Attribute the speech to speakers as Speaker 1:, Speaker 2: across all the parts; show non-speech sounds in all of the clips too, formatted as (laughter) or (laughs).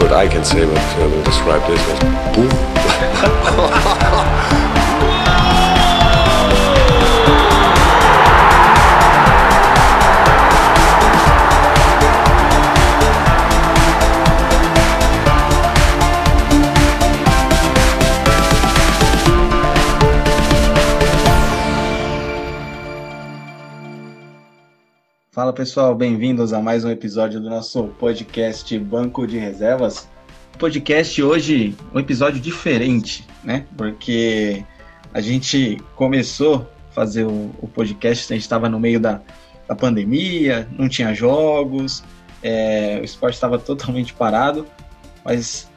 Speaker 1: what I can say, but uh, will describe this as boom. (laughs)
Speaker 2: Fala pessoal, bem-vindos a mais um episódio do nosso podcast Banco de Reservas. Podcast hoje, um episódio diferente, né? Porque a gente começou a fazer o, podcast, a gente estava no meio da, da pandemia, não tinha jogos, é, o esporte estava totalmente parado, mas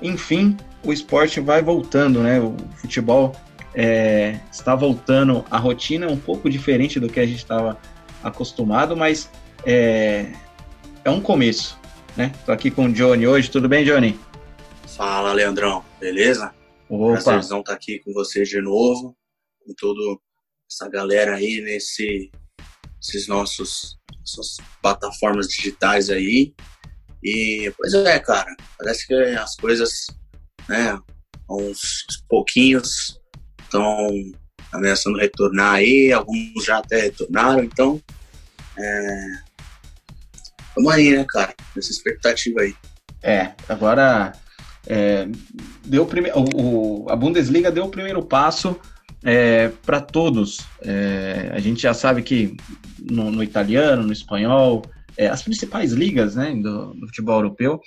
Speaker 2: enfim, o esporte vai voltando, né? O futebol é, está voltando, a rotina um pouco diferente do que a gente estava acostumado, mas é, é um começo, né? Tô aqui com o Johnny hoje, tudo bem, Johnny?
Speaker 3: Fala, Leandrão, beleza?
Speaker 2: Opa.
Speaker 3: Prazerzão estar aqui com vocês de novo, com toda essa galera aí nesse, esses nossos plataformas digitais aí. E, pois é, cara, parece que as coisas, né, uns pouquinhos estão ameaçando retornar aí, alguns já até retornaram, então é... Aí, né, cara? Nessa expectativa aí.
Speaker 2: É, agora é, deu prime... o, o, a Bundesliga deu o primeiro passo é, para todos. É, a gente já sabe que no, no italiano, no espanhol, é, as principais ligas né, do, do futebol europeu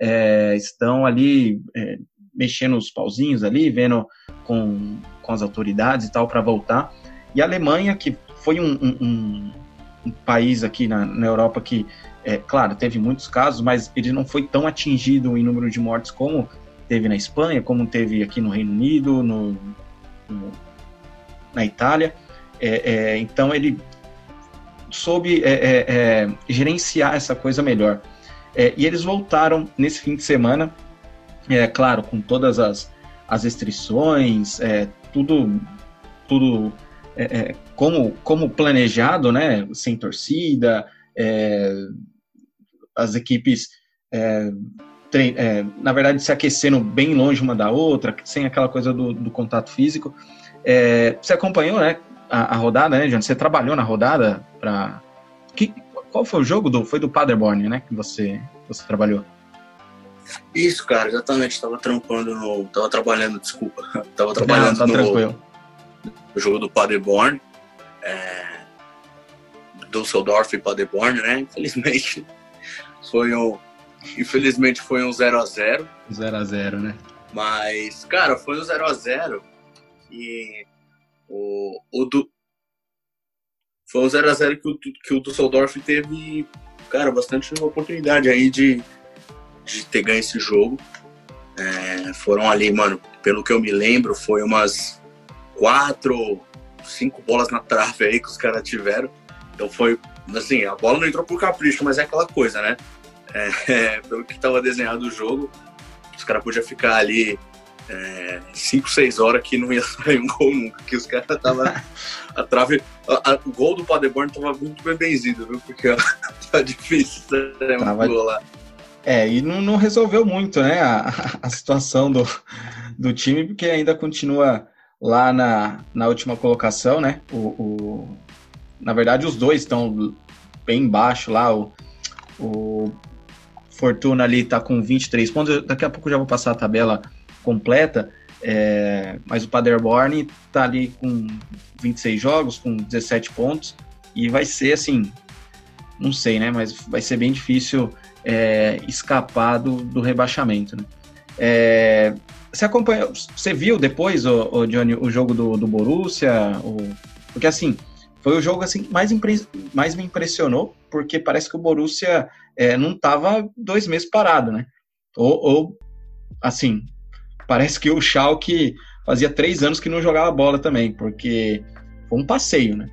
Speaker 2: é, estão ali é, mexendo os pauzinhos ali, vendo com, com as autoridades e tal para voltar. E a Alemanha, que foi um, um, um país aqui na, na Europa que, é, claro, teve muitos casos, mas ele não foi tão atingido em número de mortes como teve na Espanha, como teve aqui no Reino Unido, no, no na Itália. É, é, então ele soube é, é, é, gerenciar essa coisa melhor. e eles voltaram nesse fim de semana, é claro, com todas as, as restrições, tudo, tudo é, é, como, como planejado, né, sem torcida, é, as equipes, é, é, na verdade, se aquecendo bem longe uma da outra, sem aquela coisa do, do contato físico. É, você acompanhou, né, a, a rodada, né, John? Você trabalhou na rodada para qual foi o jogo do foi do Paderborn, né, que você você trabalhou?
Speaker 3: Isso, cara, exatamente. Estava trampando no, tava trabalhando, desculpa, (laughs) tava trabalhando
Speaker 2: Não, tá
Speaker 3: no,
Speaker 2: tranquilo
Speaker 3: o jogo do Paderborn, é, Düsseldorf e Paderborn, né? Infelizmente (laughs) foi um, infelizmente foi um 0 a 0
Speaker 2: 0 a 0 né?
Speaker 3: Mas, cara, foi um 0 a 0 e o, o do, foi um 0 a 0 que o, que o Düsseldorf teve, cara, bastante oportunidade aí de, de ter ganho esse jogo. É, foram ali, mano, pelo que eu me lembro, foi umas quatro, cinco bolas na trave aí que os caras tiveram. Então foi, assim, a bola não entrou por capricho, mas é aquela coisa, né? É, (laughs) é, pelo que estava desenhado o jogo, os caras podiam ficar ali é, cinco, seis horas que não ia (laughs) sair um gol nunca, que os caras estavam (laughs) a trave, a, a, o gol do Paderborn tava muito bem benzido, viu? Porque tá difícil né, tava... gol lá.
Speaker 2: É, e não, não resolveu muito, né, a, (laughs) a situação do, do time, porque ainda continua lá na, na última colocação, né? O, o, na verdade, os dois estão bem baixo lá. O, o Fortuna ali está com 23 pontos. Daqui a pouco já vou passar a tabela completa. É, mas o Paderborn está ali com 26 jogos, com 17 pontos. E vai ser assim, não sei, né? Mas vai ser bem difícil é, escapar do, rebaixamento. Né? É, você acompanhou, você viu depois, o, o Johnny, o jogo do, do Borussia? O, porque assim, foi o jogo assim mais, impre, mais me impressionou, porque parece que o Borussia é, não estava dois meses parado, né? Ou, ou, assim, parece que o Schalke fazia três anos que não jogava bola também, porque foi um passeio, né?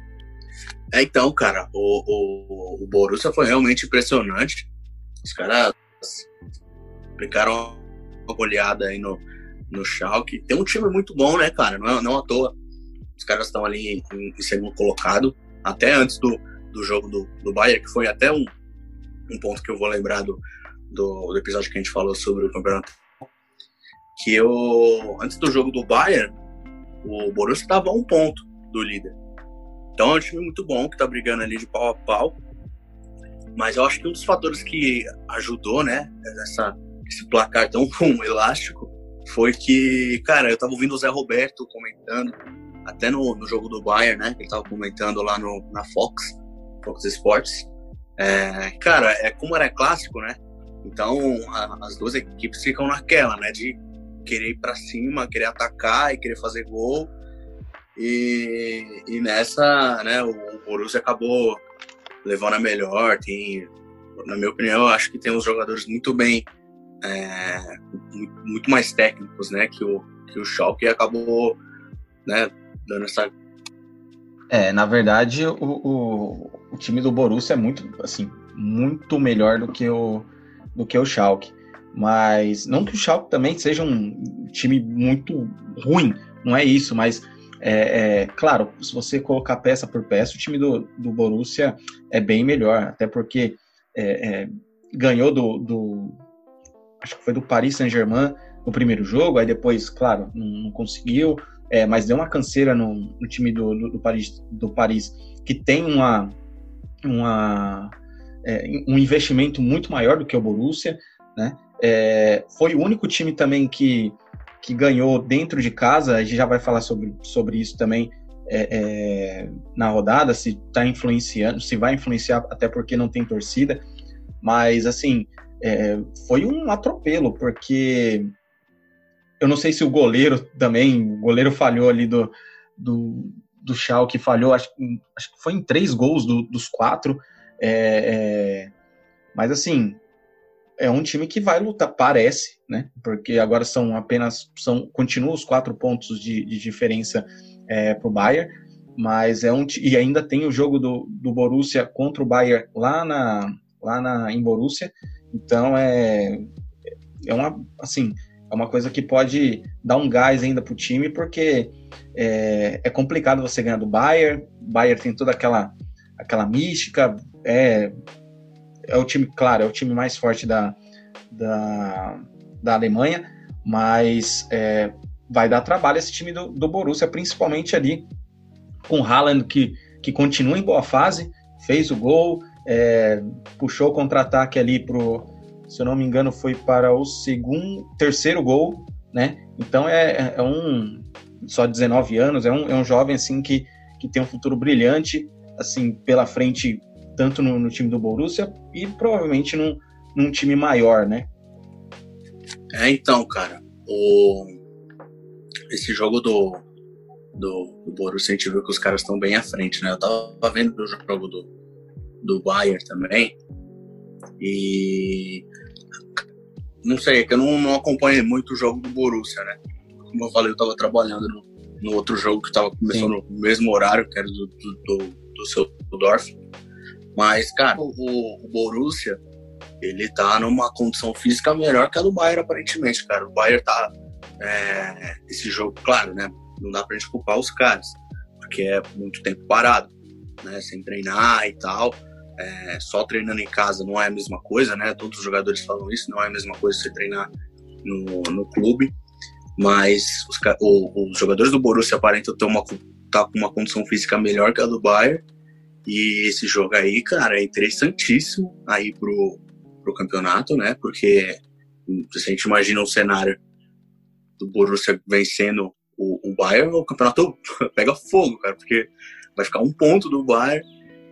Speaker 3: É, então, cara, o, o, o Borussia foi realmente impressionante. Os caras aplicaram uma goleada aí no, no Schalke. Tem um time muito bom, né, cara? Não, é, não à toa. Os caras estão ali em, em, segundo colocado, até antes do, do jogo do, do Bayern, que foi até um, um ponto que eu vou lembrar do, do, do episódio que a gente falou sobre o campeonato, que eu, antes do jogo do Bayern, o Borussia estava a um ponto do líder. Então é um time muito bom que está brigando ali de pau a pau. Mas eu acho que um dos fatores que ajudou, né, essa, esse placar tão (laughs) elástico, foi que, cara, eu tava ouvindo o Zé Roberto comentando, até no, no jogo do Bayern, né, que ele tava comentando lá no, na Fox, Fox Sports. É, cara, é como era clássico, né? Então a, as duas equipes ficam naquela, né, de querer ir para cima, querer atacar e querer fazer gol. E, e nessa, né, o, o Borussia acabou levando a melhor. Tem, na minha opinião, eu acho que tem uns jogadores muito bem, é, muito mais técnicos, né, que o que o Schalke acabou, né, dando essa
Speaker 2: é, na verdade, o, o, o, time do Borussia é muito, assim, muito melhor do que o, do que o Schalke. Mas não que o Schalke também seja um time muito ruim, não é isso, mas é, é, claro, se você colocar peça por peça, o time do, do Borussia é bem melhor, até porque é, é ganhou do, do, acho que foi do Paris Saint-Germain no primeiro jogo, aí depois, claro, não, não conseguiu, é, mas deu uma canseira no, no time do, do, do, Paris, do Paris, que tem uma, uma é, um investimento muito maior do que o Borussia, né? Foi o único time também que, que ganhou dentro de casa, a gente já vai falar sobre, sobre isso também é, é, na rodada, se está influenciando, se vai influenciar, até porque não tem torcida, mas assim, é, foi um atropelo, porque eu não sei se o goleiro também, o goleiro falhou ali do, do, do Schalke, falhou, acho, acho que foi em três gols do, dos quatro, é, é, mas assim, é um time que vai lutar, parece, né? Porque agora são apenas, são, continuam os quatro pontos de, de diferença é, para o Bayern, mas é um e ainda tem o jogo do, do Borussia contra o Bayern lá na lá na em Borussia, então é é uma assim é uma coisa que pode dar um gás ainda para o time porque é, é complicado você ganhar do Bayern, o Bayern tem toda aquela aquela mística, é é o time, claro, é o time mais forte da, da, da Alemanha, mas é, vai dar trabalho esse time do, do Borussia, principalmente ali com o Haaland, que, que continua em boa fase, fez o gol, é, puxou o contra-ataque ali pro, se eu não me engano, foi para o segundo, terceiro gol, né? Então é, é um só 19 anos, é um, é um jovem assim que, que tem um futuro brilhante assim pela frente tanto no, no time do Borussia e provavelmente num, num time maior, né?
Speaker 3: É, então, cara, o... esse jogo do, do, do Borussia, a gente viu que os caras estão bem à frente, né? Eu tava vendo o jogo do, do Bayern também e não sei, é que eu não, não acompanhei muito o jogo do Borussia, né? Como eu falei, eu tava trabalhando no, no outro jogo que tava começando Sim. no mesmo horário, que era do, do, do, do seu Dorf. Mas, cara, o, o Borussia, ele tá numa condição física melhor que a do Bayern, aparentemente, cara. O Bayern tá. É, esse jogo, claro, né? Não dá pra gente culpar os caras, porque é muito tempo parado, né? Sem treinar e tal. É, só treinando em casa não é a mesma coisa, né? Todos os jogadores falam isso, não é a mesma coisa você treinar no, no clube. Mas os, o, os jogadores do Borussia aparentam ter uma, tá com uma condição física melhor que a do Bayern e esse jogo aí, cara, é interessantíssimo aí pro, pro campeonato, né? Porque se a gente imagina um cenário do Borussia vencendo o, o Bayern, o campeonato (laughs) pega fogo, cara, porque vai ficar um ponto do Bayern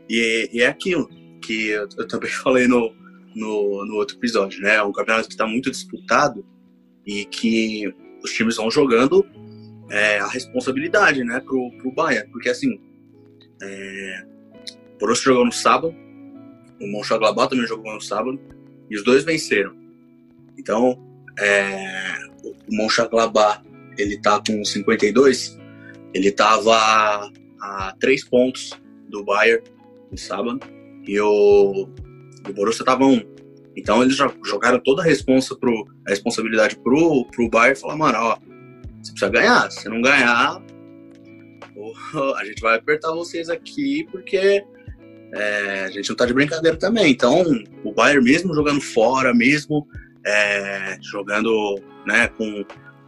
Speaker 3: e, e é aquilo que eu, eu, também (laughs) falei no, no, no outro episódio, né? É um campeonato que está muito disputado e que os times vão jogando é, a responsabilidade, né, pro, pro Bayern, porque assim, é, Borussia jogou no sábado, o Mönchengladbach também jogou no sábado, e os dois venceram. Então, é, o Mönchengladbach, ele tá com 52, ele tava a, a 3 pontos do Bayern no sábado, e o, o Borussia tava 1. Então eles já jogaram toda a, responsa pro, a responsabilidade pro, pro Bayern e falaram, mano, ó, você precisa ganhar, se não ganhar, a gente vai apertar vocês aqui porque é, a gente não tá de brincadeira também. Então, o Bayern mesmo jogando fora, mesmo é, jogando né, com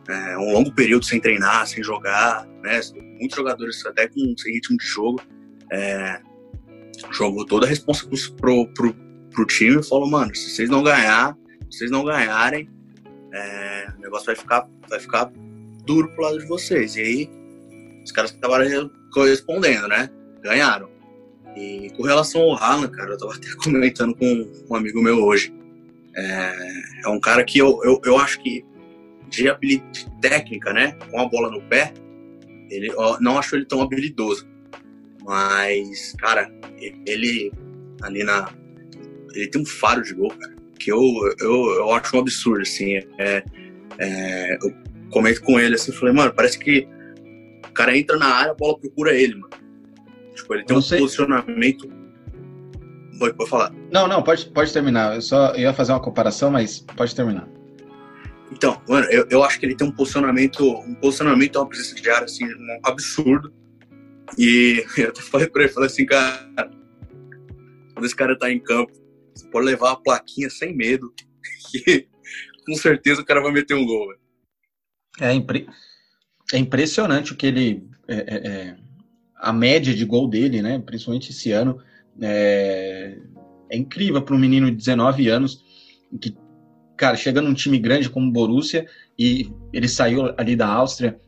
Speaker 3: é, um longo período sem treinar, sem jogar, né, muitos jogadores até com sem ritmo de jogo, é, jogou toda a responsabilidade pro, pro, pro time e falou, mano, se vocês não ganhar, se vocês não ganharem, é, o negócio vai ficar, vai ficar duro pro lado de vocês. E aí, os caras acabaram correspondendo, né? Ganharam. E com relação ao Haaland, cara, eu tava até (laughs) comentando com um amigo meu hoje. É, é um cara que eu, eu, eu acho que de habilidade técnica, né? Com a bola no pé, ele, eu não acho ele tão habilidoso. Mas, cara, ele ali na. Ele tem um faro de gol, cara, que eu, eu, eu acho um absurdo, assim. É, é, eu comento com ele assim, falei, mano, parece que o cara entra na área, a bola procura ele, mano. Tipo, ele tem um posicionamento. Pode, pode falar.
Speaker 2: Não, não, pode, pode terminar. Eu só eu ia fazer uma comparação, mas pode terminar.
Speaker 3: Então, mano, eu, eu acho que ele tem um posicionamento, um posicionamento, uma presença de área, assim, um absurdo. E (laughs) eu até falei pra ele, falei assim, cara, quando esse cara tá em campo, você pode levar a plaquinha sem medo, (laughs) que com certeza o cara vai meter um gol, velho.
Speaker 2: É, impre... é impressionante o que ele. É, é, é, a média de gol dele, né? Principalmente esse ano. É, é incrível para um menino de 19 anos que, cara, chega num time grande como o Borussia e ele saiu ali da Áustria.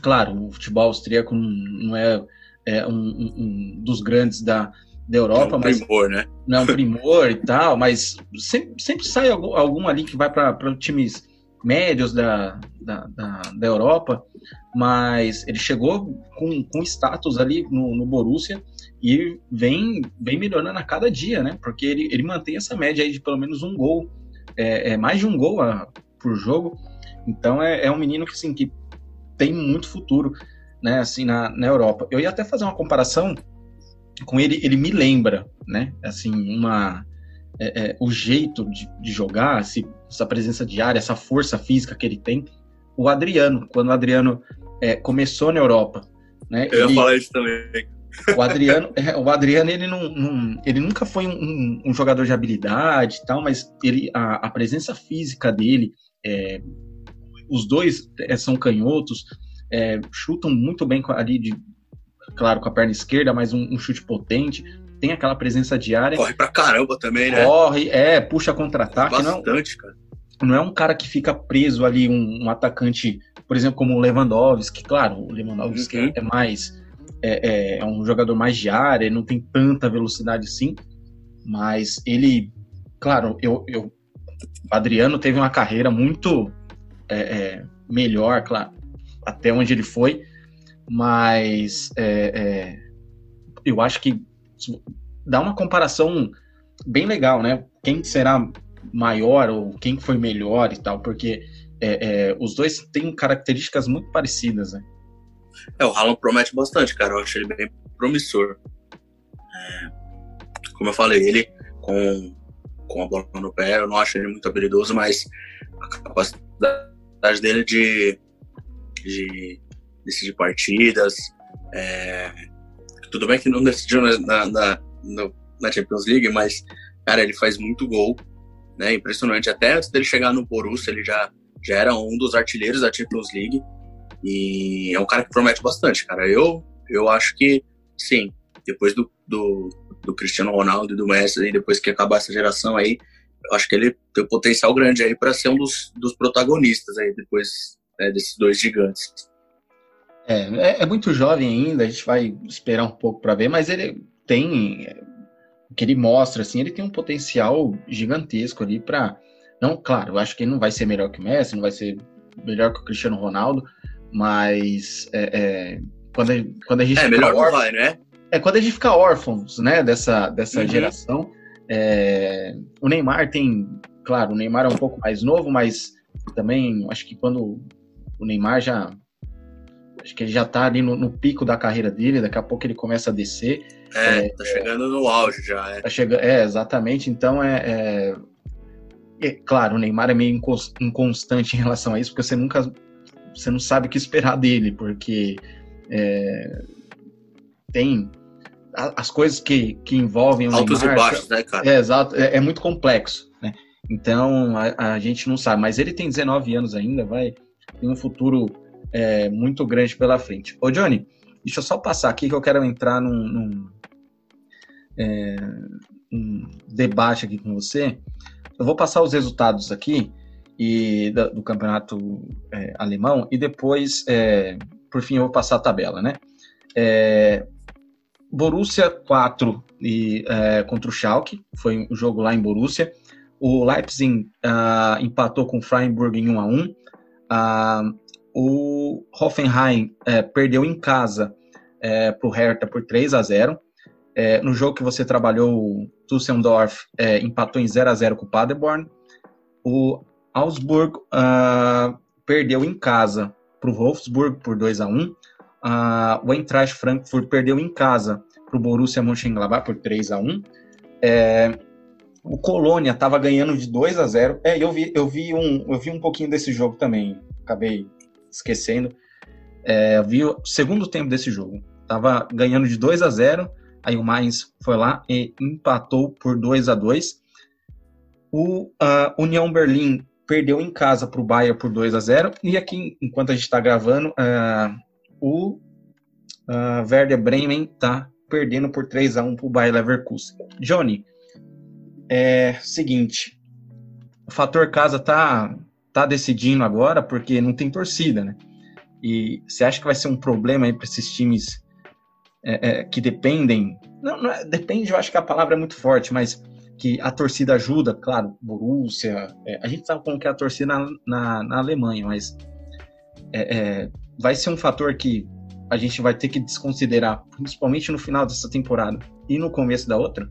Speaker 2: Claro, o futebol austríaco não é, é um, um, dos grandes da, da Europa,
Speaker 3: mas. É um primor, né?
Speaker 2: Não é um (laughs) primor e tal, mas sempre, sempre sai algum, algum ali que vai para times médios da, da, da, da, Europa, mas ele chegou com, com status ali no, no Borussia e vem, vem melhorando a cada dia, né? Porque ele, ele mantém essa média aí de pelo menos um gol, é, é mais de um gol a, por jogo. Então é, é um menino que, assim, que tem muito futuro, né? Assim, na, na Europa. Eu ia até fazer uma comparação com ele, ele me lembra, né? Assim, uma é, é, o jeito de, de jogar, esse, essa presença diária, essa força física que ele tem. O Adriano, quando o Adriano é, começou na Europa. Né,
Speaker 3: Eu ele, ia falar isso também.
Speaker 2: O Adriano, é, o Adriano ele, não, não, ele nunca foi um, um, jogador de habilidade e tal, mas ele, a, a presença física dele, é, os dois é, são canhotos, chutam muito bem ali, de, claro, com a perna esquerda, mas um, um chute potente tem aquela presença diária.
Speaker 3: Corre pra caramba também, né?
Speaker 2: Corre, é, puxa contra-ataque.
Speaker 3: Bastante,
Speaker 2: não,
Speaker 3: cara.
Speaker 2: Não é um cara que fica preso ali, um, um atacante, por exemplo, como o Lewandowski. Claro, o Lewandowski uhum. é mais. É, é, é, um jogador mais de área, não tem tanta velocidade sim, mas ele. Claro, eu, eu o Adriano teve uma carreira muito é, é melhor, claro, até onde ele foi, mas é, é, eu acho que dá uma comparação bem legal, né? Quem será maior ou quem foi melhor e tal, porque é, é, os dois têm características muito parecidas, né?
Speaker 3: É, o Haaland promete bastante, cara. Eu acho ele bem promissor. É, como eu falei, ele com, com a bola no pé, eu não acho ele muito habilidoso, mas a capacidade dele de, de decidir partidas, é, tudo bem que não decidiu na, na, na Champions League, mas, cara, ele faz muito gol, né? Impressionante. Até antes dele chegar no Borussia, ele já, já era um dos artilheiros da Champions League. E é um cara que promete bastante, cara. Eu, eu acho que, sim, depois do, do, do Cristiano Ronaldo e do Messi, e depois que acabar essa geração aí, eu acho que ele tem um potencial grande aí para ser um dos, dos protagonistas aí, depois né, desses dois gigantes.
Speaker 2: É, é, é, muito jovem ainda, a gente vai esperar um pouco para ver, mas ele tem o que ele mostra, assim, ele tem um potencial gigantesco ali para não, claro, eu acho que ele não vai ser melhor que o Messi, não vai ser melhor que o Cristiano Ronaldo, mas é, é, quando, a, quando a gente
Speaker 3: é melhor órfão, vai, né?
Speaker 2: É quando a gente fica órfãos, né, dessa dessa uhum. geração. É, o Neymar tem, claro, o Neymar é um pouco mais novo, mas também acho que quando o Neymar já Acho que ele já tá ali no, no, pico da carreira dele, daqui a pouco ele começa a descer.
Speaker 3: É, é tá chegando no auge já, é.
Speaker 2: Tá chegando, é, exatamente. Então é, é, é, Claro, o Neymar é meio inconstante em relação a isso, porque você nunca. Você não sabe o que esperar dele, porque é, tem as coisas que, que envolvem o
Speaker 3: Altos
Speaker 2: Neymar,
Speaker 3: e baixos, né, cara?
Speaker 2: É, exato, é, é muito complexo, né? Então a, a, gente não sabe, mas ele tem 19 anos ainda, vai ter um futuro é, muito grande pela frente. Ô Johnny, deixa eu só passar aqui que eu quero entrar num, num é, um debate aqui com você. Eu vou passar os resultados aqui e do, do campeonato é, alemão e depois, é, por fim, eu vou passar a tabela, né? É, Borussia 4 e, é, contra o Schalke, foi um jogo lá em Borussia. O Leipzig uh, empatou com o Freiburg em 1 a 1 uh, O Hoffenheim é, perdeu em casa é, para o Hertha por 3 a 0 é, no jogo que você trabalhou, o Düsseldorf é, empatou em 0 a 0 com o Paderborn. O Augsburg uh, perdeu em casa para o Wolfsburg por 2 a 1 uh, O Eintracht Frankfurt perdeu em casa para o Borussia Mönchengladbach por 3 a 1 é, O Colônia estava ganhando de 2 a 0 É, eu vi, eu, vi um, eu vi um pouquinho desse jogo também, acabei esquecendo. É, vi o segundo tempo desse jogo. Tava ganhando de 2 a 0 Aí o Mainz foi lá e empatou por 2 a 2 O uh, União Berlim perdeu em casa para o Bayern por 2 a 0 E aqui, enquanto a gente está gravando, uh, o uh, Werder Bremen está perdendo por 3 a 1 para o Bayer Leverkusen. Johnny, é seguinte, o fator casa tá tá decidindo agora porque não tem torcida, né? E você acha que vai ser um problema aí para esses times é, é, que dependem. Não, não é, depende, eu acho que a palavra é muito forte, mas que a torcida ajuda, claro, Borussia. É, a gente sabe como que é a torcida na, na, na Alemanha, mas é, é, vai ser um fator que a gente vai ter que desconsiderar, principalmente no final dessa temporada e no começo da outra.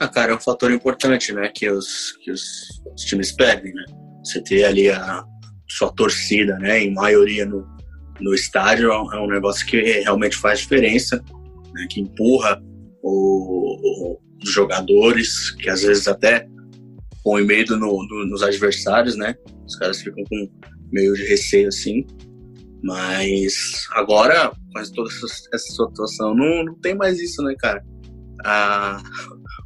Speaker 3: Ah, cara, é um fator importante, né? Que os, que os, os times perdem, né? Você ter ali a sua torcida, né? Em maioria no, no estádio é um negócio que realmente faz diferença, né, que empurra o, os jogadores, que às vezes até põe medo no, no, nos adversários, né? Os caras ficam com meio de receio assim. Mas agora, com toda essa, essa situação, não, não tem mais isso, né, cara? Ah,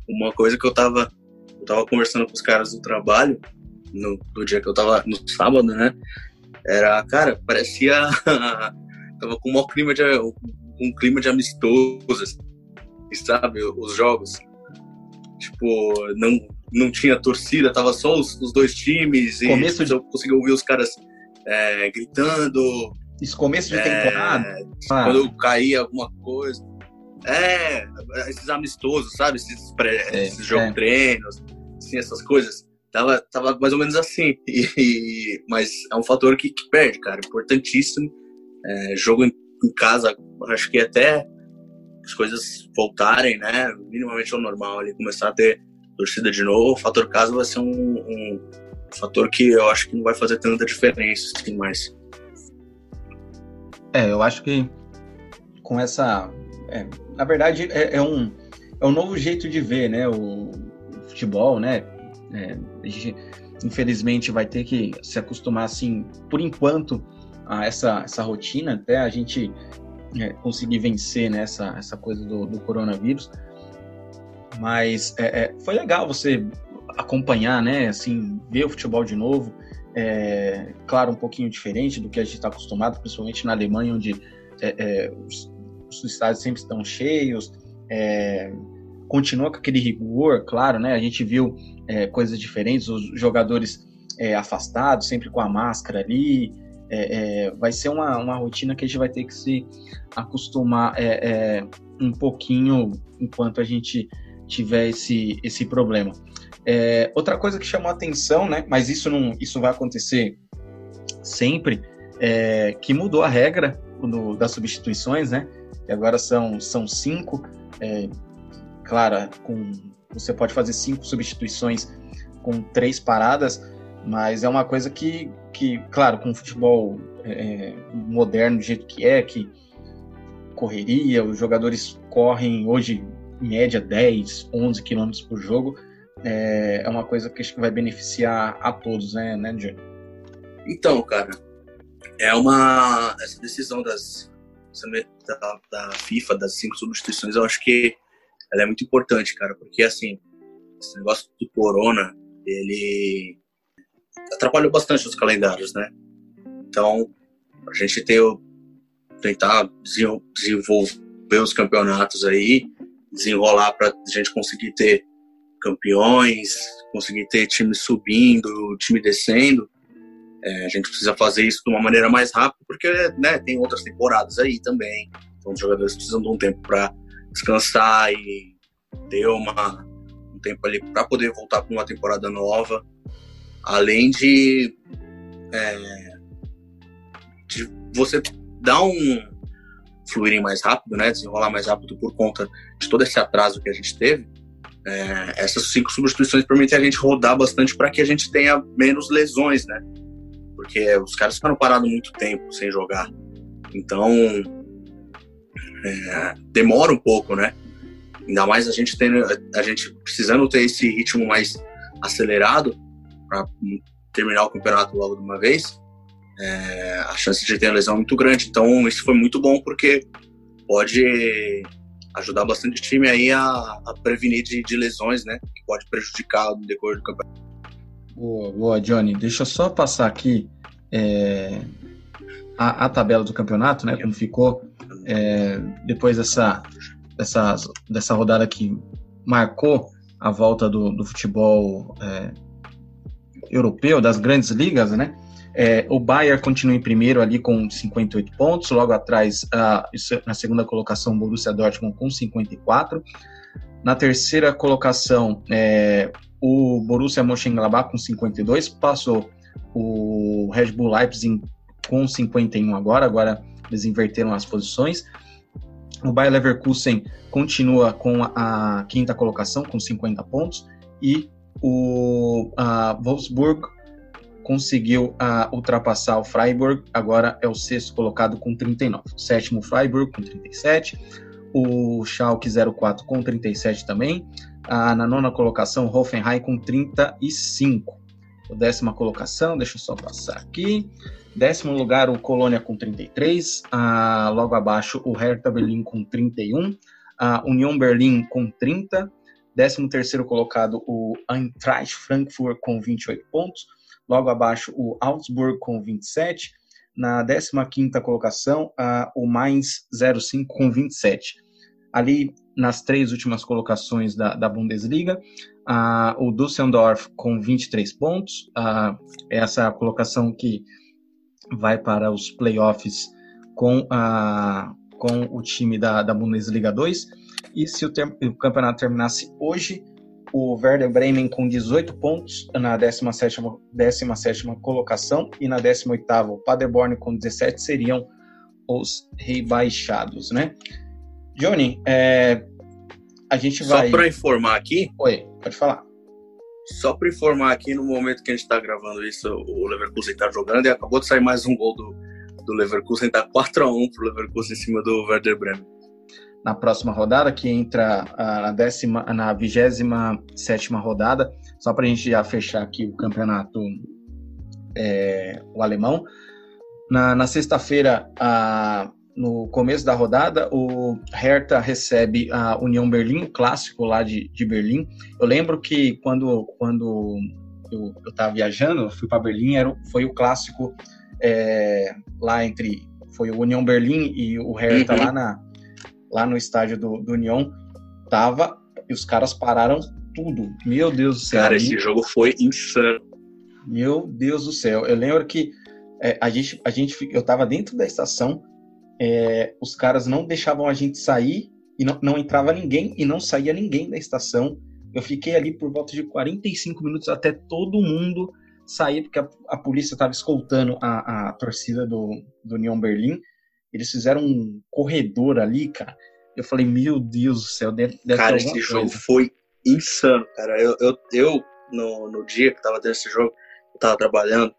Speaker 3: uma coisa que eu tava, eu tava conversando com os caras do trabalho, no, no dia que eu tava, no sábado, né? Era, cara, parecia. (laughs) tava com um clima de. um clima de amistoso, assim, sabe? Os jogos. Tipo, não, não tinha torcida, tava só os, os dois times.
Speaker 2: Começo
Speaker 3: e de... eu consegui ouvir os caras é, gritando.
Speaker 2: Isso, começo de é, temporada?
Speaker 3: Ah. Quando caía alguma coisa. É, esses amistosos, sabe? Esses, pré, é, esses jogos é. treinos, assim, essas coisas. Tava, tava mais ou menos assim. E, e mas é um fator que, que perde, cara. Importantíssimo. É, jogo em, em, casa, acho que até as coisas voltarem, né? Minimamente ao normal ali, começar a ter torcida de novo. O fator casa vai ser um, um fator que eu acho que não vai fazer tanta diferença assim, mais.
Speaker 2: É, eu acho que com essa. É, na verdade, é, é, um, é um novo jeito de ver, né? O, o futebol, né? É, a gente, infelizmente, vai ter que se acostumar, assim, por enquanto, a essa, essa rotina, até a gente é, conseguir vencer né, essa, essa coisa do, do coronavírus. Mas é, é, foi legal você acompanhar, né, assim, ver o futebol de novo. É, claro, um pouquinho diferente do que a gente está acostumado, principalmente na Alemanha, onde é, é, os, os estádios sempre estão cheios, é, continua com aquele rigor, claro, né? A gente viu é, coisas diferentes, os jogadores é, afastados, sempre com a máscara ali. É, é vai ser uma, uma rotina que a gente vai ter que se acostumar é, é, um pouquinho enquanto a gente tiver esse, esse problema. outra coisa que chamou atenção, né? Mas isso não, isso vai acontecer sempre, que mudou a regra das substituições, né? E agora são, são cinco. É, clara, com você pode fazer cinco substituições com três paradas, mas é uma coisa que, que claro, com o futebol é, moderno do jeito que é, que correria, os jogadores correm hoje em média 10, 11 quilômetros por jogo, é, é uma coisa que acho que vai beneficiar a todos, né, né?
Speaker 3: Então, cara, é uma essa decisão das da, da FIFA, das cinco substituições, eu acho que ela é muito importante, cara, porque assim, esse negócio do corona, ele atrapalhou bastante os calendários, né? Então, a gente ter, tentar desenvolver os campeonatos aí, desenrolar para a gente conseguir ter campeões, conseguir ter time subindo, time descendo. É, a gente precisa fazer isso de uma maneira mais rápida, porque né, tem outras temporadas aí também. Então os jogadores precisam de um tempo para descansar e ter uma, um tempo ali para poder voltar para uma temporada nova. Além de, é, de você dar um fluir mais rápido, né, desenrolar mais rápido por conta de todo esse atraso que a gente teve. É, essas cinco substituições permitem a gente rodar bastante para que a gente tenha menos lesões, né? Porque os caras ficaram parados muito tempo sem jogar. Então, é, demora um pouco, né? Ainda mais a gente tendo, a gente precisando ter esse ritmo mais acelerado para terminar o campeonato logo de uma vez. É, a chance de ter a lesão é muito grande. Então, isso foi muito bom porque pode ajudar bastante o time aí a, a prevenir de, de, lesões, né? Que pode prejudicar no decorrer do campeonato.
Speaker 2: Boa, boa, Johnny. Deixa eu só passar aqui é, a, a, tabela do campeonato, né? Como ficou é, depois dessa, dessa, dessa rodada que marcou a volta do, do futebol é, europeu, das grandes ligas, né? É, o Bayern continua em primeiro ali com 58 pontos, logo atrás, na segunda colocação, o Borussia Dortmund com 54. Na terceira colocação, é, o Borussia Mönchengladbach com 52, passou o Red Bull Leipzig com 51 agora, agora eles inverteram as posições. O Bayer Leverkusen continua com a, a quinta colocação, com 50 pontos, e o Wolfsburg conseguiu uh, ultrapassar o Freiburg, agora é o sexto colocado com 39. O sétimo Freiburg com 37, o Schalke 04 com 37 também. Uh, na nona colocação, Hoffenheim com 35. A décima colocação, deixa eu só passar aqui. Décimo lugar, o Colônia com 33. Uh, ah, logo abaixo, o Hertha Berlim com 31. A União Berlim com 30. Décimo terceiro colocado, o Eintracht Frankfurt com 28 pontos. Logo abaixo, o Augsburg com 27. Na 15ª colocação, uh, o Mainz 05 com 27. Ali, nas três últimas colocações da, da Bundesliga, uh, o Düsseldorf com 23 pontos. Uh, essa colocação que vai para os playoffs com, a, com o time da, da Bundesliga 2. E se o, ter, o campeonato terminasse hoje, o Werder Bremen com 18 pontos na 17ª, 17 colocação e na 18ª o Paderborn com 17 seriam os rebaixados, né? Johnny, é, a gente vai...
Speaker 3: Só para informar aqui...
Speaker 2: Oi, pode falar.
Speaker 3: Só para informar aqui, no momento que a gente está gravando isso, o Leverkusen está jogando e acabou de sair mais um gol do, do Leverkusen, está 4x1 para o Leverkusen em cima do Werder Bremen
Speaker 2: na próxima rodada, que entra a décima, na vigésima sétima rodada, só para a gente já fechar aqui o campeonato é, o alemão. Na, na sexta-feira, no começo da rodada, o Hertha recebe a União Berlim, o clássico lá de, de Berlim. Eu lembro que quando, quando eu estava viajando, eu fui para Berlim, era, foi o clássico é, lá entre foi o União Berlim e o Hertha uhum. lá na lá no estádio do, do União, tava e os caras pararam tudo. Meu Deus do céu.
Speaker 3: Cara, esse jogo foi insano.
Speaker 2: Meu Deus do céu. Eu lembro que é, a, gente, a gente, eu tava dentro da estação, é, os caras não deixavam a gente sair e não, não entrava ninguém e não saía ninguém da estação. Eu fiquei ali por volta de 45 minutos até todo mundo sair, porque a, a polícia estava escoltando a, a torcida do, do União Berlim. Eles fizeram um corredor ali, cara. Eu falei, meu Deus do céu, deve, deve
Speaker 3: Cara, esse coisa. jogo foi insano, cara. Eu, eu, eu no, no dia que tava tendo esse jogo, eu tava trabalhando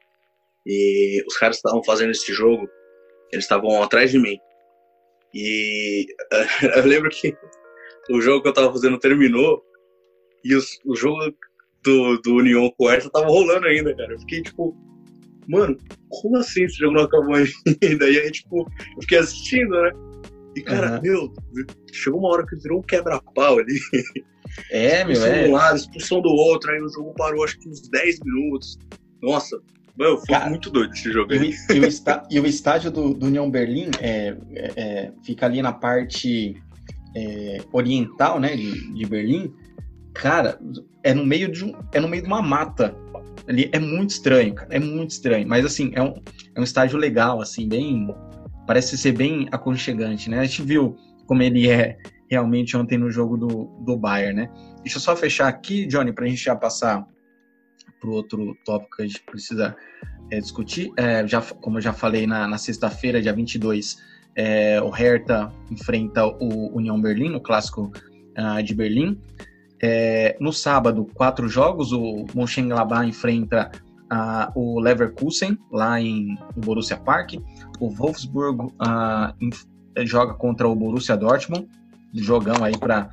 Speaker 3: e os caras estavam fazendo esse jogo, eles estavam atrás de mim. E (laughs) eu lembro que o jogo que eu tava fazendo terminou e os, o jogo do, do União com o Hertha tava rolando ainda, cara. Eu fiquei tipo, mano, como assim esse jogo não acabou (laughs) ainda? E aí, tipo, eu fiquei assistindo, né? E, cara, uhum. meu, chegou uma hora que virou um quebra-pau ali.
Speaker 2: É, meu,
Speaker 3: é. um lado, expulsão do outro, aí o jogo parou acho que uns 10 minutos. Nossa, mano, foi cara, muito doido esse jogo aí.
Speaker 2: E, e, o, está, e o estádio do, do União Berlim é, é, é, fica ali na parte é, oriental, né, de, de Berlim. Cara, é no meio de um, é no meio de uma mata. Ali é muito estranho, cara, é muito estranho. Mas assim, é um, é um estádio legal, assim, bem parece ser bem aconchegante, né? A gente viu como ele é realmente ontem no jogo do, do Bayern, né? Deixa eu só fechar aqui, Johnny, para a gente já passar para o outro tópico que a gente precisa é, discutir. É, já, como eu já falei na, na sexta-feira, dia 22, é, o Hertha enfrenta o União Berlim, no clássico uh, de Berlim. É, no sábado, quatro jogos, o Mönchengladbach enfrenta uh, o Leverkusen, lá em, em Borussia Park. O Wolfsburg uh, joga contra o Borussia Dortmund, jogão aí para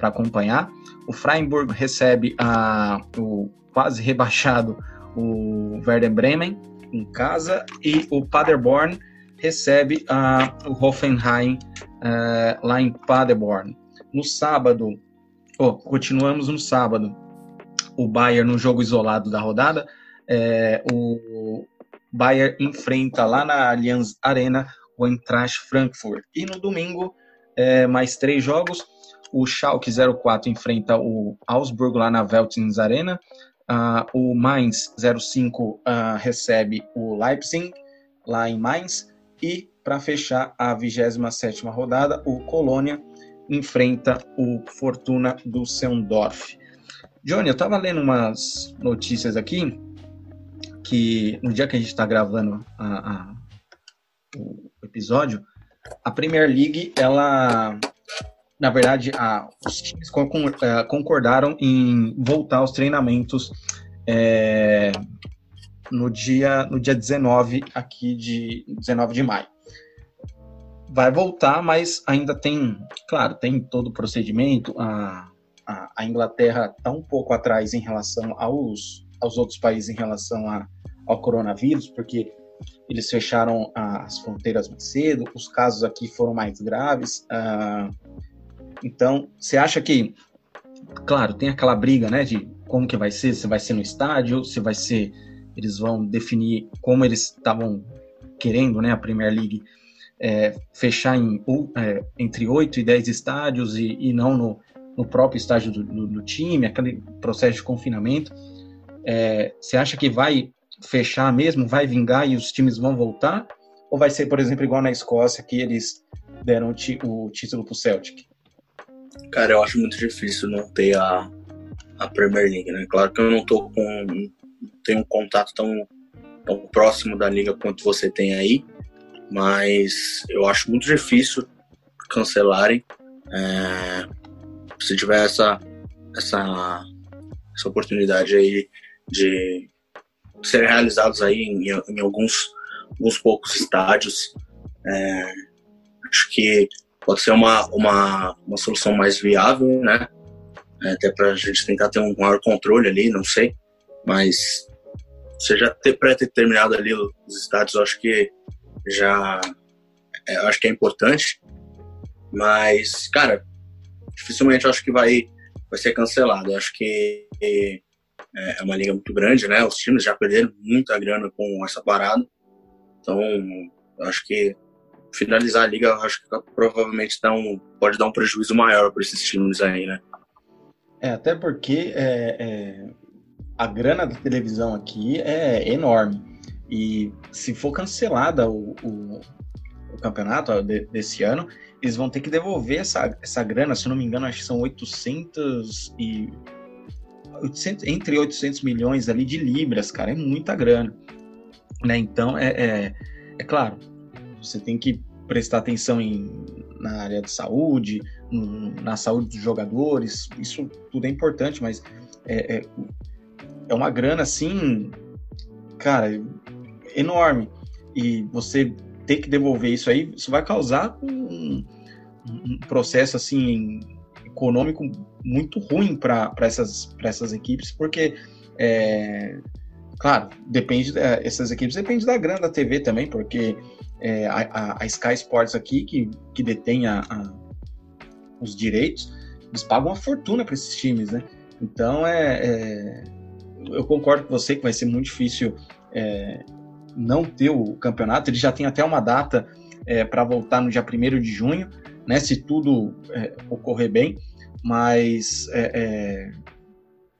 Speaker 2: acompanhar. O Freiburg recebe a, o quase rebaixado o Werder Bremen em casa e o Paderborn recebe a, o Hoffenheim uh, lá em Paderborn. No sábado, oh, continuamos no sábado, o Bayern no jogo isolado da rodada, é, o Bayern enfrenta lá na Allianz Arena o Eintracht Frankfurt. E no domingo, é, mais três jogos. O Schalke 04 enfrenta o Augsburg lá na Veltins Arena. Uh, o Mainz 05 uh, ah, recebe o Leipzig lá em Mainz. E para fechar a 27 rodada, o Colônia enfrenta o Fortuna do Seundorf. Johnny, eu estava lendo umas notícias aqui que no dia que a gente está gravando a, a, o episódio, a Premier League, ela, na verdade, a, os times é, concordaram em voltar aos treinamentos é, no, dia, no dia 19 aqui de 19 de maio. Vai voltar, mas ainda tem, claro, tem todo o procedimento. A, a, a Inglaterra está um pouco atrás em relação aos, aos outros países em relação a, ao coronavírus, porque eles fecharam as fronteiras mais cedo, os casos aqui foram mais graves. Uh, então, você acha que, claro, tem aquela briga, né, de como que vai ser, se vai ser no estádio, se vai ser, eles vão definir como eles estavam querendo, né, a Premier League é, fechar em, é, entre 8 e 10 estádios e, e não no, no, próprio estádio do, do, do, time, aquele processo de confinamento. É, você acha que vai fechar mesmo, vai vingar e os times vão voltar? Ou vai ser, por exemplo, igual na Escócia, que eles deram o, título para o Celtic?
Speaker 3: Cara, eu acho muito difícil não ter a, a Premier League, né? Claro que eu não tô com tenho um contato tão, tão próximo da liga quanto você tem aí, mas eu acho muito difícil cancelarem. É, se tiver essa, essa, essa oportunidade aí de serem realizados aí em, em alguns, alguns poucos estádios. É, acho que pode ser uma, uma, uma solução mais viável, né? É, até para a gente tentar ter um maior controle ali, não sei. Mas você já ter pré-determinado ali os estádios, eu acho que já é, acho que é importante. Mas, cara, dificilmente eu acho que vai, vai ser cancelado. Eu acho que é, é uma liga muito grande, né? Os times já perderam muita grana com essa parada. Então, acho que finalizar a liga, acho que provavelmente dá um, pode dar um prejuízo maior para esses times aí, né?
Speaker 2: É, até porque é, é, a grana da televisão aqui é enorme. E se for cancelada o, o, o campeonato de, desse ano, eles vão ter que devolver essa, essa grana, se não me engano, acho que são 800 e 800, entre 800 milhões ali de libras, cara, é muita grana. Né? Então, é, é, é claro, você tem que prestar atenção em, na área de saúde, na saúde dos jogadores, isso tudo é importante, mas é, é, é uma grana assim, cara, enorme. E você ter que devolver isso aí, isso vai causar um, um processo assim econômico muito ruim para essas, essas equipes, porque é, claro, depende, é, essas equipes depende da grana da TV também, porque é, a, a, Sky Sports aqui, que, que detém a, a, os direitos, eles pagam uma fortuna para esses times, né? Então, é, é, eu concordo com você que vai ser muito difícil é, não ter o campeonato. Ele já tem até uma data é, para voltar no dia 1 de junho, né? Se tudo é, ocorrer bem, mas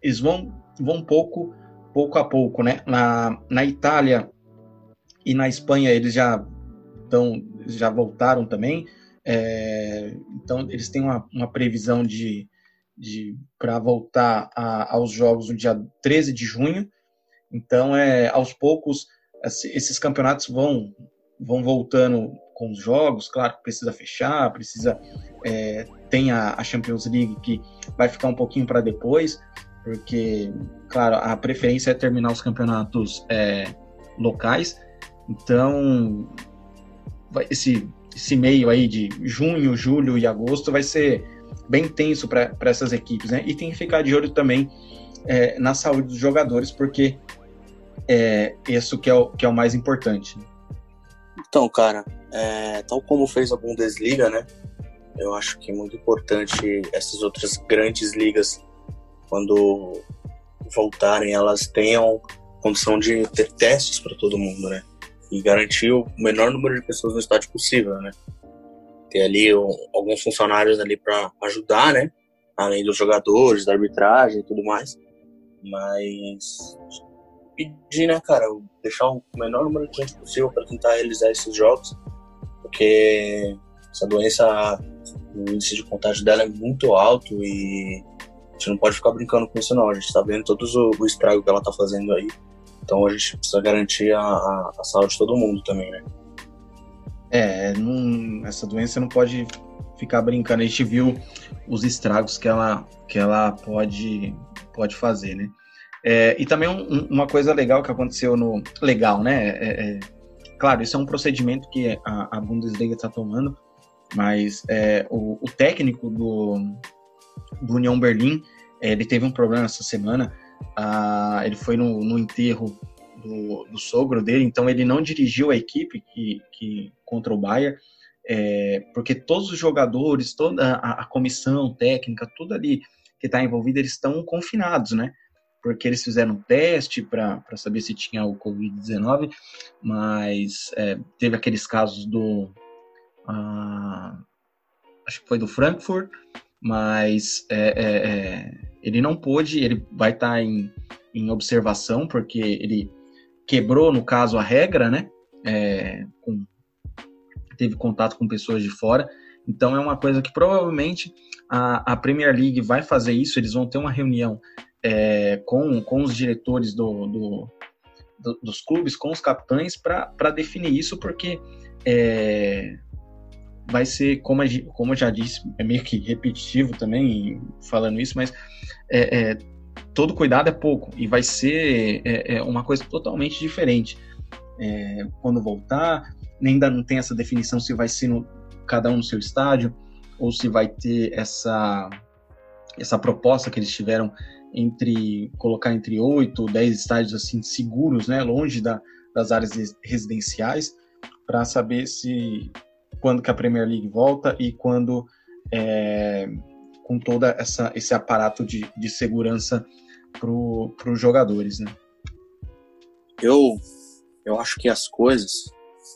Speaker 2: eles vão, vão pouco, pouco a pouco, né? Na, na Itália e na Espanha eles já estão, já voltaram também. É, então eles têm uma, uma previsão de, de para voltar a, aos jogos no dia 13 de junho. Então é aos poucos esses campeonatos vão vão voltando com os jogos, claro que precisa fechar, precisa é, tem a, a Champions League que vai ficar um pouquinho para depois, porque, claro, a preferência é terminar os campeonatos é, locais. Então, esse, esse meio aí de junho, julho e agosto vai ser bem tenso para essas equipes, né? E tem que ficar de olho também é, na saúde dos jogadores, porque é isso que é o, que é o mais importante.
Speaker 3: Então, cara, é, tal como fez a Bundesliga, né? Eu acho que é muito importante essas outras grandes ligas quando voltarem, elas tenham condição de ter testes para todo mundo, né? E garantir o menor número de pessoas no estádio possível, né? Ter ali um, alguns funcionários ali para ajudar, né? Além dos jogadores, da arbitragem e tudo mais. Mas pedir, né, cara, deixar o menor número de gente possível para tentar realizar esses jogos, porque essa doença, o índice de contágio dela é muito alto e gente não pode ficar brincando com isso, não. A gente está vendo todo o, estrago que ela está fazendo aí. Então a gente precisa garantir a, a, a saúde de todo mundo também, né?
Speaker 2: É, não, essa doença não pode ficar brincando. A gente viu os estragos que ela, que ela pode, pode fazer, né? É, e também um, uma coisa legal que aconteceu no. Legal, né? É, é, claro, isso é um procedimento que a, a Bundesliga está tomando, mas é, o, o técnico do, do União Berlim. É, ele teve um problema essa semana. Ah, ele foi no, no enterro do, do, sogro dele, então ele não dirigiu a equipe que, que contra o Bayern, é, porque todos os jogadores, toda a, a comissão técnica, tudo ali que está envolvido, eles estão confinados, né? Porque eles fizeram um teste para saber se tinha o Covid-19, mas é, teve aqueles casos do. Ah, acho que foi do Frankfurt, mas é, é, é, ele não pôde, ele vai estar tá em, em observação, porque ele quebrou, no caso, a regra, né? É, com, teve contato com pessoas de fora. Então é uma coisa que provavelmente a, a Premier League vai fazer isso, eles vão ter uma reunião é, com, com os diretores do, do, do, dos clubes, com os capitães, para definir isso, porque é, vai ser, como, como eu já disse, é meio que repetitivo também falando isso, mas é, é, todo cuidado é pouco e vai ser é, é uma coisa totalmente diferente. É, quando voltar, ainda não tem essa definição se vai ser no, cada um no seu estádio ou se vai ter essa, essa proposta que eles tiveram entre colocar entre oito ou dez estádios assim seguros, né, longe da, das áreas residenciais, para saber se quando que a Premier League volta e quando é, com toda essa esse aparato de, de segurança para os jogadores, né?
Speaker 3: Eu eu acho que as coisas,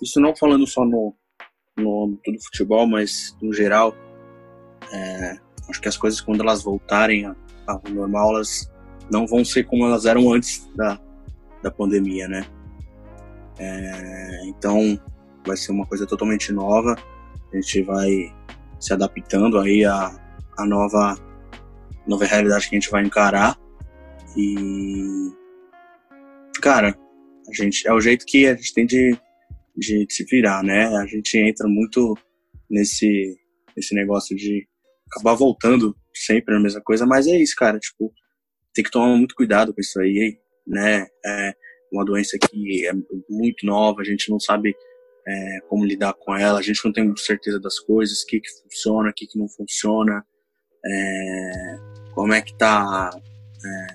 Speaker 3: isso não falando só no no âmbito do futebol, mas no geral, é, acho que as coisas quando elas voltarem ao normal, elas não vão ser como elas eram antes da, da pandemia, né? É, então vai ser uma coisa totalmente nova. A gente vai se adaptando aí à, à nova, nova realidade que a gente vai encarar. E, cara, a gente, é o jeito que a gente tem de, de, se virar, né? A gente entra muito nesse, nesse negócio de acabar voltando sempre a mesma coisa, mas é isso, cara. Tipo, tem que tomar muito cuidado com isso aí, né? É uma doença que é muito nova, a gente não sabe é, como lidar com ela, a gente não tem certeza das coisas, o que, que funciona, o que, que não funciona, é, como é que tá, é,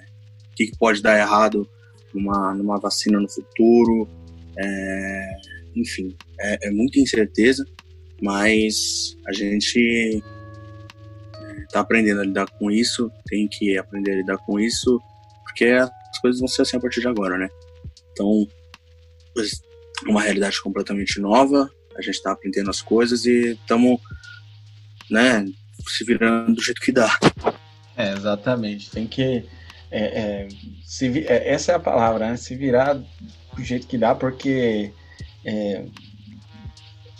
Speaker 3: o que, que pode dar errado numa, numa vacina no futuro. É, enfim, é, é muita incerteza, mas a gente está aprendendo a lidar com isso, tem que aprender a lidar com isso, porque as coisas vão ser assim a partir de agora, né? Então, uma realidade completamente nova, a gente está aprendendo as coisas e estamos, né, se virando do jeito que dá.
Speaker 2: É, exatamente. Tem que. É, é, se, é, essa é a palavra, né? Se virar do jeito que dá, porque é,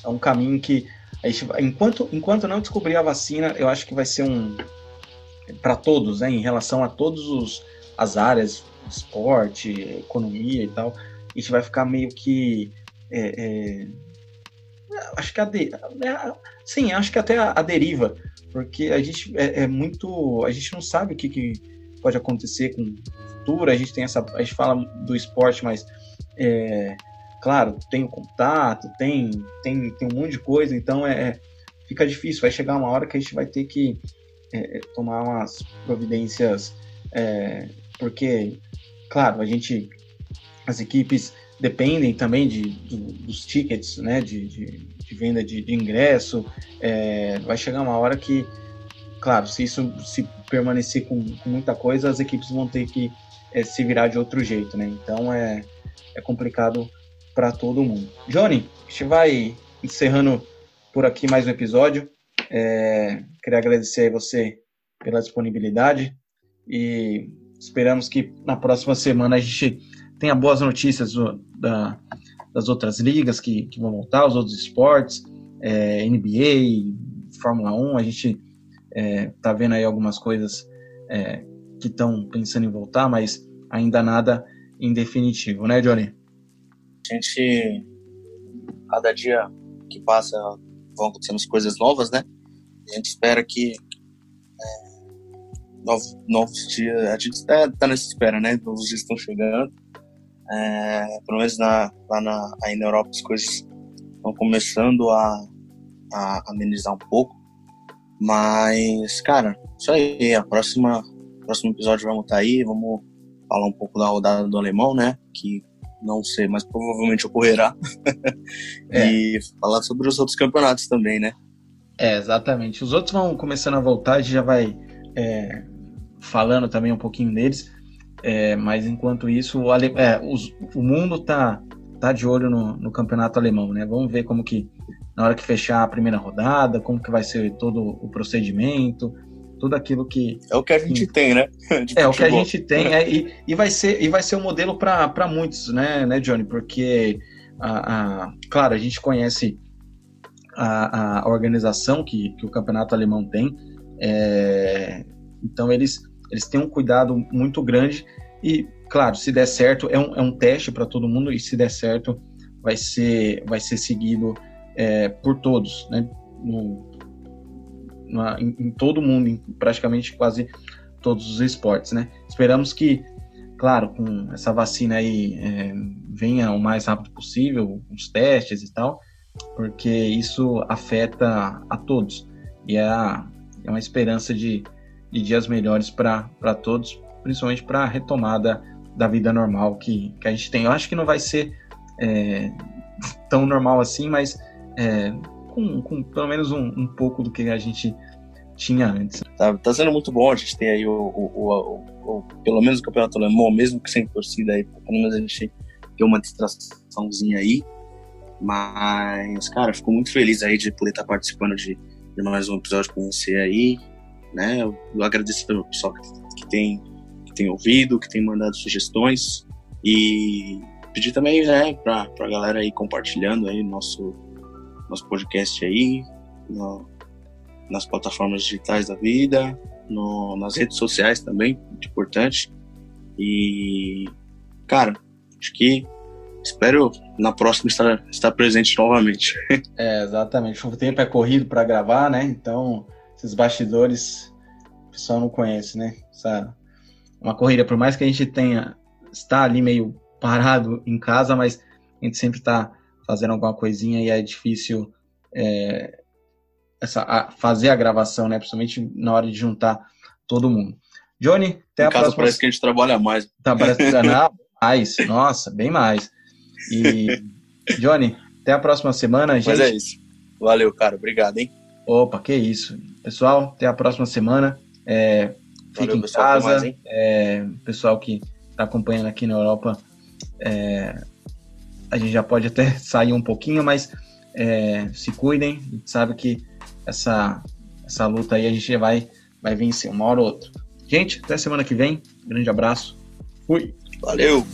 Speaker 2: é um caminho que gente, enquanto, enquanto não descobrir a vacina, eu acho que vai ser um para todos, né? Em relação a todos os as áreas, esporte, economia e tal, a gente vai ficar meio que é, é, acho que a de, é, sim, acho que até a, a, deriva, porque a gente é, é, muito, a gente não sabe o que, que pode acontecer com o futuro. A gente tem essa, a gente fala do esporte, mas é, claro, tem o contato, tem, tem, tem um monte de coisa, então é, é fica difícil. Vai chegar uma hora que a gente vai ter que tomar umas providências, porque, claro, a gente, as equipes dependem também de, de dos tickets, né, de, de, de venda de, de ingresso. É, vai chegar uma hora que, claro, se isso se permanecer com, com muita coisa, as equipes vão ter que é, se virar de outro jeito, né? Então é, é complicado para todo mundo. Johnny, a gente vai encerrando por aqui mais um episódio. É, queria agradecer a você pela disponibilidade e esperamos que na próxima semana a gente tenha boas notícias do, da, das outras ligas que, que, vão voltar, os outros esportes, é, NBA, Fórmula 1. A gente é, vendo aí algumas coisas é, que estão pensando em voltar, mas ainda nada em definitivo, né, Johnny?
Speaker 3: A gente, cada dia que passa, vão acontecendo coisas novas, né? A gente espera que é, novos, novos dias, a gente está tá nessa espera, né? Novos dias estão chegando. É, pelo menos na, lá na, aí na Europa as coisas estão começando a, a amenizar um pouco. Mas, cara, isso aí. A próxima, próximo episódio vamos estar tá aí. Vamos falar um pouco da rodada do alemão, né? Que não sei, mas provavelmente ocorrerá. (laughs) é. E falar sobre os outros campeonatos também, né?
Speaker 2: É, exatamente. Os outros vão começando a voltar, a gente já vai é, falando também um pouquinho deles. É, mas enquanto isso, o, Ale... é, os, o mundo tá, tá de olho no, no, campeonato alemão, né? Vamos ver como que, na hora que fechar a primeira rodada, como que vai ser todo o procedimento, tudo aquilo que
Speaker 3: é o que a gente que, tem, né? (laughs)
Speaker 2: É o que a gente tem é, e, e vai ser e vai ser um modelo para muitos, né, né, Johnny? Porque a, a, claro a gente conhece a, a organização que, que o campeonato alemão tem, é, então eles eles têm um cuidado muito grande e claro se der certo é um, é um teste para todo mundo e se der certo vai ser vai ser seguido é, por todos, né? No, na, em, em, todo mundo, em praticamente quase todos os esportes, né? Esperamos que, claro, com essa vacina aí é, venha o mais rápido possível, os testes e tal, porque isso afeta a todos e é, é uma esperança de, de dias melhores para todos, principalmente para a retomada da vida normal que, que a gente tem. Eu acho que não vai ser é, tão normal assim, mas é, com, com pelo menos um, um, pouco do que a gente tinha antes.
Speaker 3: Tá, tá sendo muito bom, a gente tem aí o, o, o, o pelo menos o campeonato alemão, mesmo que sem torcida aí, pelo menos a gente tem uma distraçãozinha aí. Mas, cara, fico muito feliz aí de poder estar participando de, de mais um episódio com você aí, né? Eu, agradeço também pessoal que, que, tem, que tem ouvido, que tem mandado sugestões e pedir também, né, pra, pra galera aí compartilhando aí nosso nosso podcast aí, no, nas plataformas digitais da vida, no, nas redes sociais também, muito importante. E, cara, acho que espero na próxima estar, estar presente novamente. (laughs)
Speaker 2: É, exatamente. O tempo é corrido para gravar, né? Então, esses bastidores, o pessoal não conhece, né? Essa, uma corrida, por mais que a gente tenha, está ali meio parado em casa, mas a gente sempre está fazendo alguma coisinha e é difícil é, essa, a, fazer a gravação, né? Principalmente na hora de juntar todo mundo. Johnny,
Speaker 3: até em a casa próxima. parece que a gente trabalha mais.
Speaker 2: Tá, parece que (laughs) não, mais. Nossa, bem mais. E, (laughs) Johnny, até a próxima semana, gente.
Speaker 4: Mas é isso. Valeu, cara. Obrigado, hein?
Speaker 2: Opa, que isso. Pessoal, até a próxima semana. É, fique em casa.
Speaker 4: mais,
Speaker 2: é, pessoal que está acompanhando aqui na Europa, é, a gente já pode até (laughs) sair um pouquinho, mas é, se cuidem. A gente sabe que essa, essa luta aí a gente vai, vai vencer uma hora ou outra. Gente, até semana que vem. Grande abraço. Fui.
Speaker 4: Valeu!